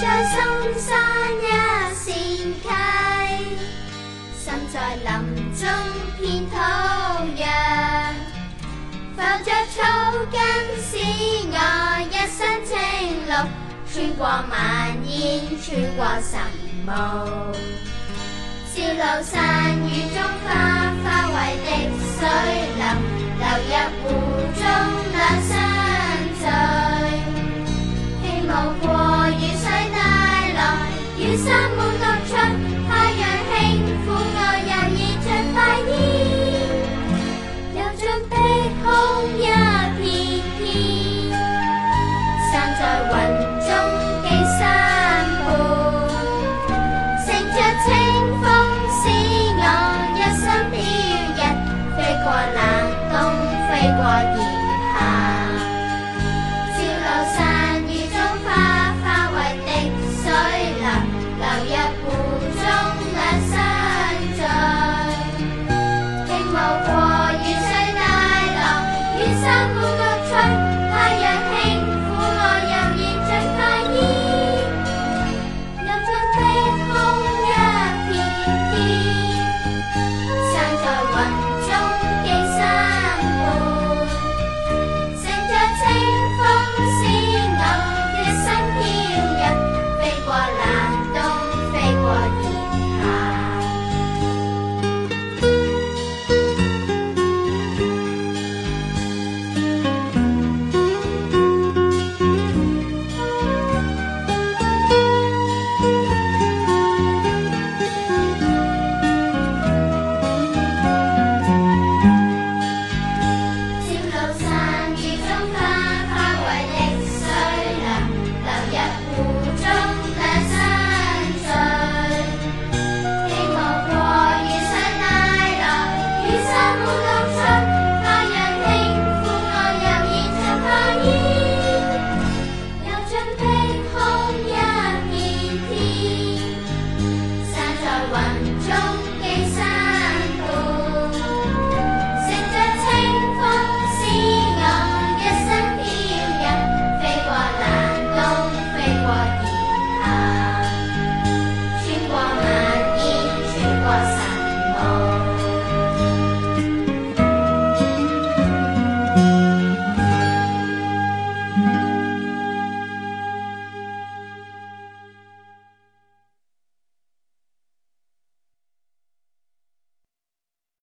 在深山一线溪，生在林中片土壤，浮着草根使我一身青绿，穿过晚烟，穿过晨雾，照路散雨中花，花为滴水。Isso é amor. time.